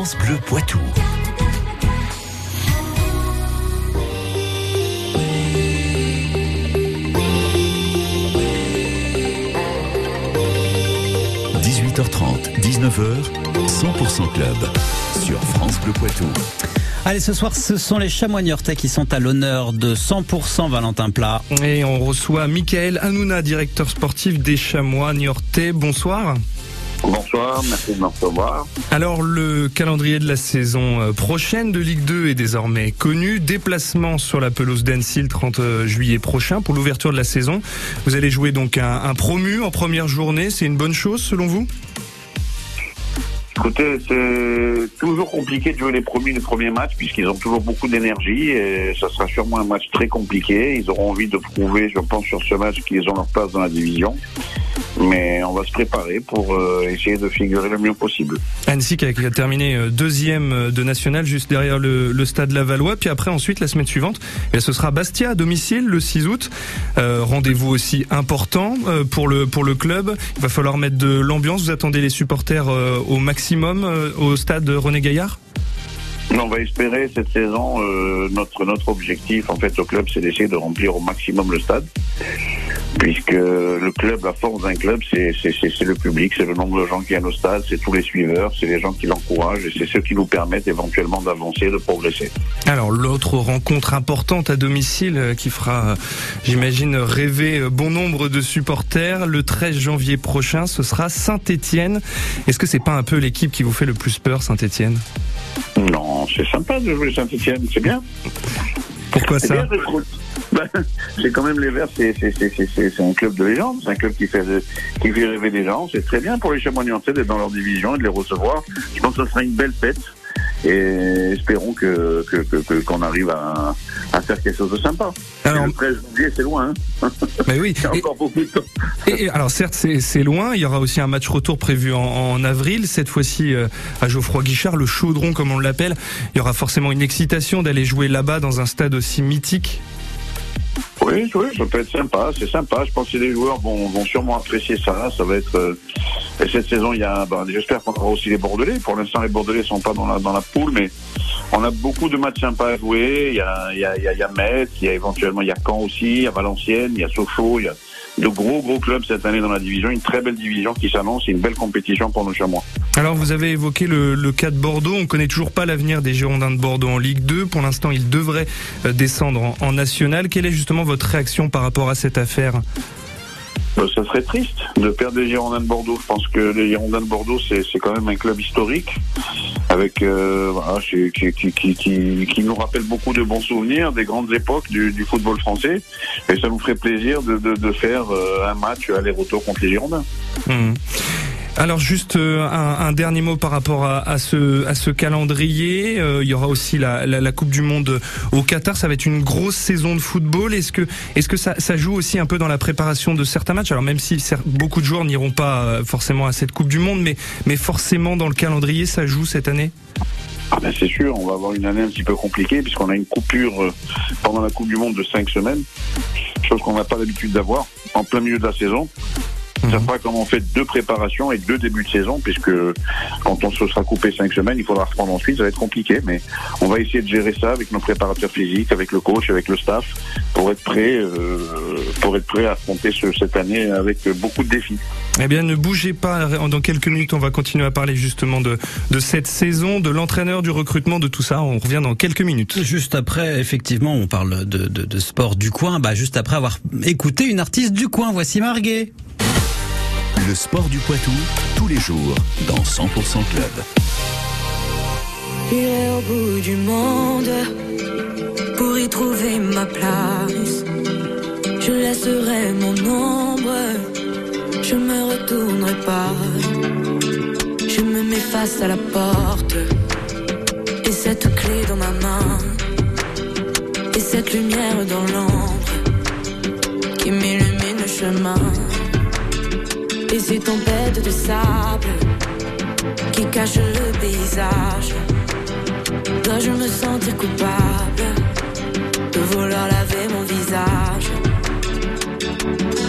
France Bleu Poitou. – 18h30, 19h, 100% Club sur France Bleu Poitou. Allez, ce soir, ce sont les chamois niortais qui sont à l'honneur de 100% Valentin Plat. Et on reçoit Michael Hanouna, directeur sportif des chamois niortais. Bonsoir. Bonsoir, merci de me recevoir. Alors le calendrier de la saison euh, prochaine de Ligue 2 est désormais connu. Déplacement sur la pelouse d'Annecy le 30 euh, juillet prochain pour l'ouverture de la saison. Vous allez jouer donc un, un promu en première journée. C'est une bonne chose selon vous? Écoutez, c'est toujours compliqué de jouer les premiers, les premiers matchs puisqu'ils ont toujours beaucoup d'énergie et ça sera sûrement un match très compliqué. Ils auront envie de prouver, je pense, sur ce match qu'ils ont leur place dans la division. Mais on va se préparer pour euh, essayer de figurer le mieux possible. Annecy qui a, terminé euh, deuxième euh, de national juste derrière le, le stade Lavallois. Puis après, ensuite, la semaine suivante, eh, ce sera Bastia à domicile le 6 août. Euh, Rendez-vous aussi important pour le pour le club. Il va falloir mettre de l'ambiance. Vous attendez les supporters au maximum au stade René Gaillard? On va espérer cette saison, euh, notre, notre objectif en fait au club, c'est d'essayer de remplir au maximum le stade. Puisque le club, la force d'un club, c'est le public, c'est le nombre de gens qui viennent au stade, c'est tous les suiveurs, c'est les gens qui l'encouragent et c'est ceux qui nous permettent éventuellement d'avancer, de progresser. Alors l'autre rencontre importante à domicile euh, qui fera, euh, j'imagine, rêver euh, bon nombre de supporters, le 13 janvier prochain, ce sera Saint-Étienne. Est-ce que c'est pas un peu l'équipe qui vous fait le plus peur, Saint-Étienne? Non, c'est sympa de jouer Saint-Etienne, c'est bien. Pourquoi ça? bien, trouve. Ben, c'est quand même les Verts, c'est c'est- c'est- c'est- c'est- c'est un club de légende, c'est un club qui fait, qui fait rêver les gens. C'est très bien pour les chamois niortais d'être dans leur division et de les recevoir. Je pense que ce sera une belle fête et espérons que que- que- que- qu'on arrive à, à faire quelque chose de sympa. Alors, le 13 janvier, c'est loin. Hein mais oui. Il y a Et- encore beaucoup de temps. Et, et alors certes c'est c'est loin, il y aura aussi un match retour prévu en, en avril, cette fois-ci euh, à Geoffroy Guichard, le chaudron comme on l'appelle. Il y aura forcément une excitation d'aller jouer là-bas dans un stade aussi mythique. Oui, oui, ça peut être sympa, c'est sympa. Je pense que les joueurs vont, vont sûrement apprécier ça. Ça va être. euh, et cette saison, il y a. ben, J'espère qu'on aura aussi les Bordelais. Pour l'instant, les Bordelais sont pas dans la dans la poule, mais on a beaucoup de matchs sympas à jouer. Il y a il y a il y a, Metz, il y a éventuellement il y a Caen aussi, il y a Valenciennes, il y a Sochaux, il y a de gros gros clubs cette année dans la division. Une très belle division qui s'annonce, une belle compétition pour nos chamois. Alors vous avez évoqué le, cas de Bordeaux, on connaît toujours pas l'avenir des Girondins de Bordeaux en Ligue 2. Pour l'instant, ils devraient euh, descendre en, en national. Quelle est justement votre réaction par rapport à cette affaire? Euh, ça serait triste de perdre les Girondins de Bordeaux. Je pense que les Girondins de Bordeaux, c'est quand même un club historique, avec euh, voilà, qui, qui, qui, qui, nous rappelle beaucoup de bons souvenirs des grandes époques du, du football français. Et ça nous ferait plaisir de, de, de faire euh, un match aller-retour contre les Girondins. Hmm. Alors juste euh, un, dernier mot par rapport à, ce, calendrier. Euh, il y aura aussi la, Coupe du Monde au Qatar. Ça va être une grosse saison de football. Est-ce que, est-ce que ça, joue aussi un peu dans la préparation de certains matchs? Alors même si beaucoup de joueurs n'iront pas euh, forcément à cette Coupe du Monde, mais, mais forcément dans le calendrier, ça joue cette année? Ah ben c'est sûr, on va avoir une année un petit peu compliquée puisqu'on a une coupure pendant la Coupe du Monde de cinq semaines, chose qu'on n'a pas l'habitude d'avoir en plein milieu de la saison. Ça Mhm. fera comme on fait deux préparations et deux débuts de saison, puisque quand on se sera coupé cinq semaines, il faudra reprendre ensuite, ça va être compliqué, mais on va essayer de gérer ça avec nos préparateurs physiques, avec le coach, avec le staff, pour être prêt, euh, pour être prêt à affronter ce- cette année avec beaucoup de défis. Eh bien, ne bougez pas. Dans quelques minutes, on va continuer à parler justement de, de cette saison, de l'entraîneur, du recrutement, de tout ça. On revient dans quelques minutes. Juste après, effectivement, on parle de, de, de sport du coin. Bah, juste après avoir écouté une artiste du coin, voici Marguet. Le sport du Poitou, tous les jours, dans 100% Club. J'irai au bout du monde pour y trouver ma place. Je laisserai mon ombre, je me retournerai pas. Je me mets face à la porte et cette clé dans ma main et cette lumière dans l'ombre qui m'illumine le chemin. Et ces tempêtes de sable qui cachent le paysage. Dois-je me sentir coupable de vouloir laver mon visage?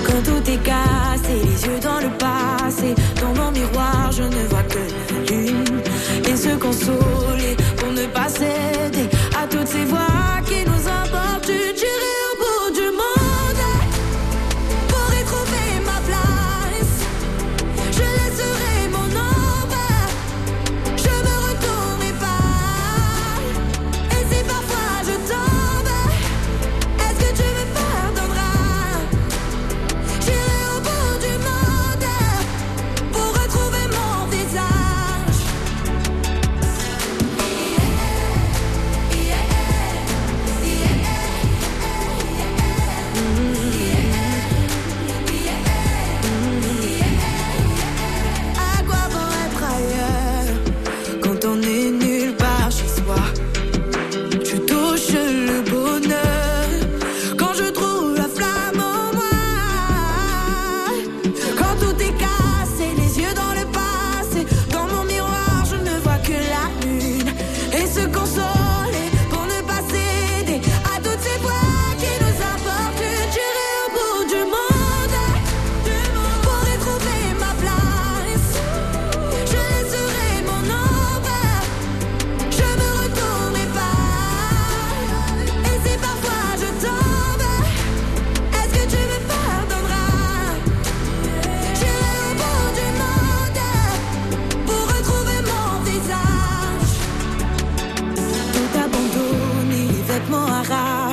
Quand tout est cassé, les yeux dans le passé, dans mon miroir, je ne vois que la lune. Et se consoler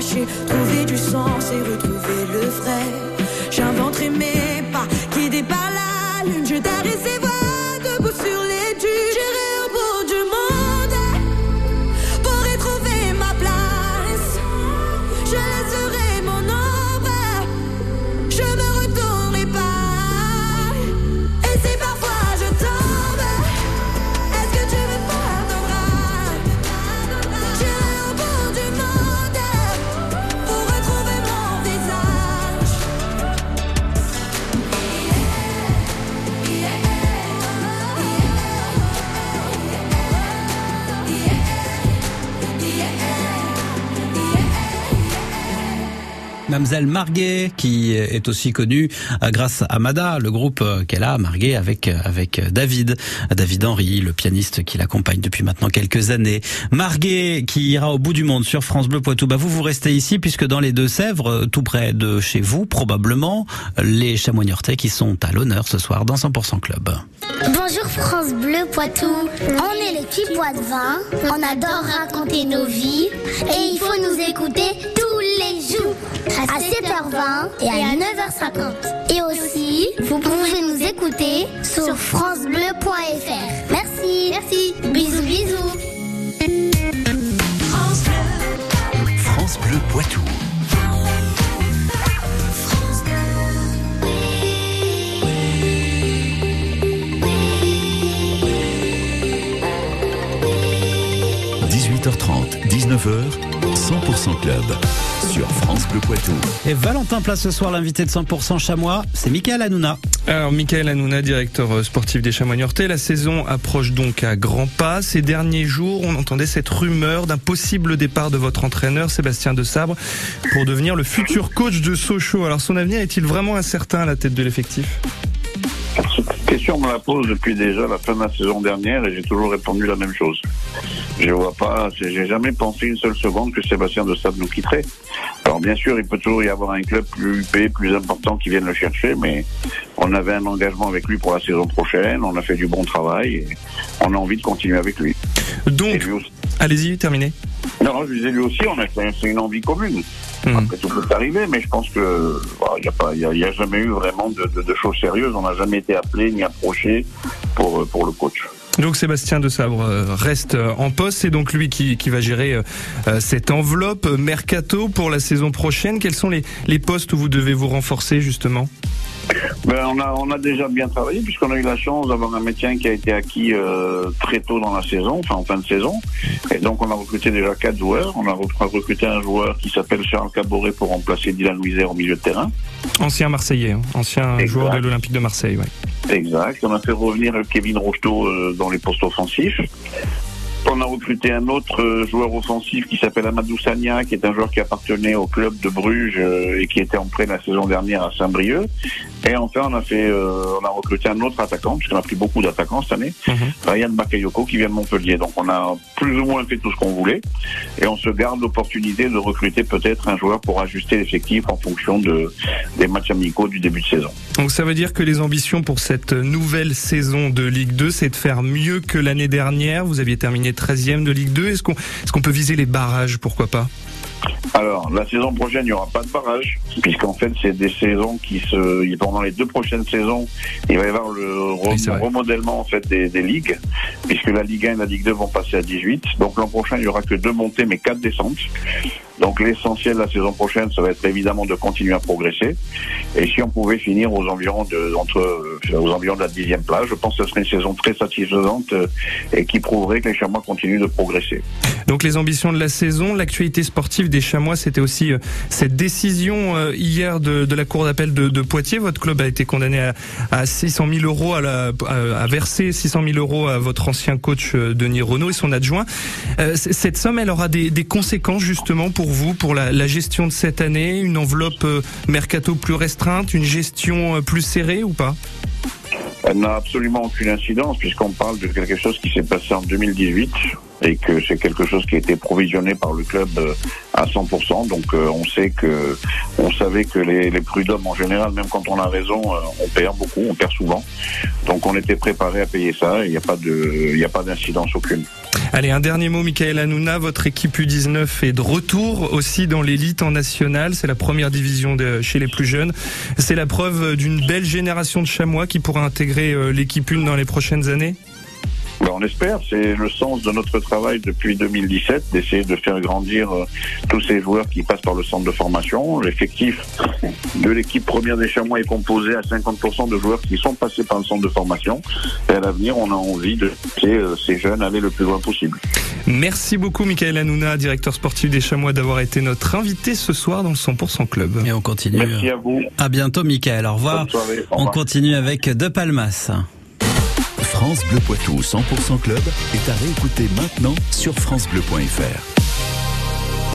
trouver du sens et retrouver le vrai. J'inventerai mes pas, guidés par la lune, je tairai ces Mamselle Marguet, qui est aussi connue euh, grâce à Mada, le groupe euh, qu'elle a, Marguet, avec, euh, avec David, David Henry, le pianiste qui l'accompagne depuis maintenant quelques années. Marguet, qui ira au bout du monde sur France Bleu Poitou. Bah, vous, vous restez ici, puisque dans les Deux-Sèvres, tout près de chez vous, probablement, les chamois qui sont à l'honneur ce soir dans 100% Club. Bonjour France Bleu Poitou. On est les petits pois de vin. On adore raconter nos vies. Et il faut nous écouter tous les jours. À 7h20 et à 9h50. Et aussi, vous pouvez nous écouter sur FranceBleu.fr. Merci. Merci. Bisous, bisous. France Bleu Poitou. – 19h, 100% Club sur France Bleu Poitou. Et Valentin Place ce soir, l'invité de 100% Chamois, c'est Michael Hanouna. Alors, Michael Hanouna, directeur euh, sportif des Chamois Niortais, la saison approche donc à grands pas. Ces derniers jours, on entendait cette rumeur d'un possible départ de votre entraîneur, Sébastien De Sabre, pour devenir le futur coach de Sochaux. Alors, son avenir est-il vraiment incertain à la tête de l'effectif? Question, on me la pose depuis déjà la fin de la saison dernière et j'ai toujours répondu la même chose. Je vois pas, j'ai jamais pensé une seule seconde que Sébastien de Sable nous quitterait. Alors bien sûr, il peut toujours y avoir un club plus huppé, plus important qui vienne le chercher, mais on avait un engagement avec lui pour la saison prochaine, on a fait du bon travail et on a envie de continuer avec lui. Donc, allez-y, terminez. Non, je disais lui aussi, on a c'est une envie commune. Hmm. Après, tout peut arriver, mais je pense que il n'y a jamais eu vraiment de, de- choses sérieuses. On n'a jamais été appelé ni approché pour pour le coach. Donc Sébastien de Sabre euh, reste euh, en poste, c'est donc lui qui, qui va gérer euh, cette enveloppe mercato pour la saison prochaine. Quels sont les, les postes où vous devez vous renforcer justement? Ben, on a on a déjà bien travaillé puisqu'on a eu la chance d'avoir un médecin qui a été acquis euh, très tôt dans la saison, enfin en fin de saison. Et donc on a recruté déjà quatre joueurs. On a re- recruté un joueur qui s'appelle Charles Caboret pour remplacer Dylan Louiser au milieu de terrain. Ancien Marseillais, hein, ancien Exact. joueur de l'Olympique de Marseille. Ouais. Exact. On a fait revenir Kevin Rocheteau euh, dans les postes offensifs. On a recruté un autre euh, joueur offensif qui s'appelle Amadou Sagna, qui est un joueur qui appartenait au club de Bruges euh, et qui était en prêt la saison dernière à Saint-Brieuc. Et enfin, on a fait, euh, on a recruté un autre attaquant, puisqu'on a pris beaucoup d'attaquants cette année, Ryan Bakayoko, qui vient de Montpellier. Donc, on a plus ou moins fait tout ce qu'on voulait, et on se garde l'opportunité de recruter peut-être un joueur pour ajuster l'effectif en fonction de des matchs amicaux du début de saison. Donc ça veut dire que les ambitions pour cette nouvelle saison de Ligue 2, c'est de faire mieux que l'année dernière. Vous aviez terminé 13e de Ligue 2. Est-ce qu'on est qu'on peut viser les barrages Pourquoi pas? Alors, la saison prochaine, il n'y aura pas de barrage, puisqu'en fait, c'est des saisons qui se, pendant les deux prochaines saisons, il va y avoir le remodèlement en fait des, des, ligues, puisque la Ligue 1 et la Ligue 2 vont passer à 18. Donc l'an prochain, il y aura que deux montées, mais quatre descentes. Donc l'essentiel de la saison prochaine, ça va être évidemment de continuer à progresser. Et si on pouvait finir aux environs de entre euh, aux environs de la dixième place, je pense que ce serait une saison très satisfaisante euh, et qui prouverait que les Chamois continuent de progresser. Donc les ambitions de la saison, l'actualité sportive des Chamois, c'était aussi euh, cette décision hier de, de la cour d'appel de, de, Poitiers. Votre club a été condamné à, à 600 000 euros à, la, à, verser 600 000 euros à votre ancien coach Denis Renault et son adjoint. cette somme, elle aura des, des conséquences justement pour vous, pour la, la, gestion de cette année? Une enveloppe euh, mercato plus restreinte, une gestion euh, plus serrée ou pas? Elle n'a absolument aucune incidence puisqu'on parle de quelque chose qui s'est passé en 2018 et que c'est quelque chose qui a été provisionné par le club euh, à 100%. Donc on sait que on savait que les, les prud'hommes en général, même quand on a raison, on perd beaucoup, on perd souvent. Donc on était préparé à payer ça. Il n'y a pas de, il n'y a pas d'incidence aucune. Allez, un dernier mot, Michael Hanouna. Votre équipe U19 est de retour aussi dans l'élite en national. C'est la première division chez les plus jeunes. C'est la preuve d'une belle génération de chamois qui pourra intégrer euh, l'équipe une dans les prochaines années? Ben, on espère, c'est le sens de notre travail depuis 2017, d'essayer de faire grandir euh, tous ces joueurs qui passent par le centre de formation. L'effectif de l'équipe première des Chamois est composé à 50% de joueurs qui sont passés par le centre de formation. Et à l'avenir, on a envie de laisser euh, ces jeunes aller le plus loin possible. Merci beaucoup, Michael Hanouna, directeur sportif des Chamois, d'avoir été notre invité ce soir dans le 100% Club. Et on continue. Merci à vous. À bientôt, Michael. Au revoir. On continue avec De Palmas. France Bleu Poitou 100% Club est à réécouter maintenant sur FranceBleu.fr.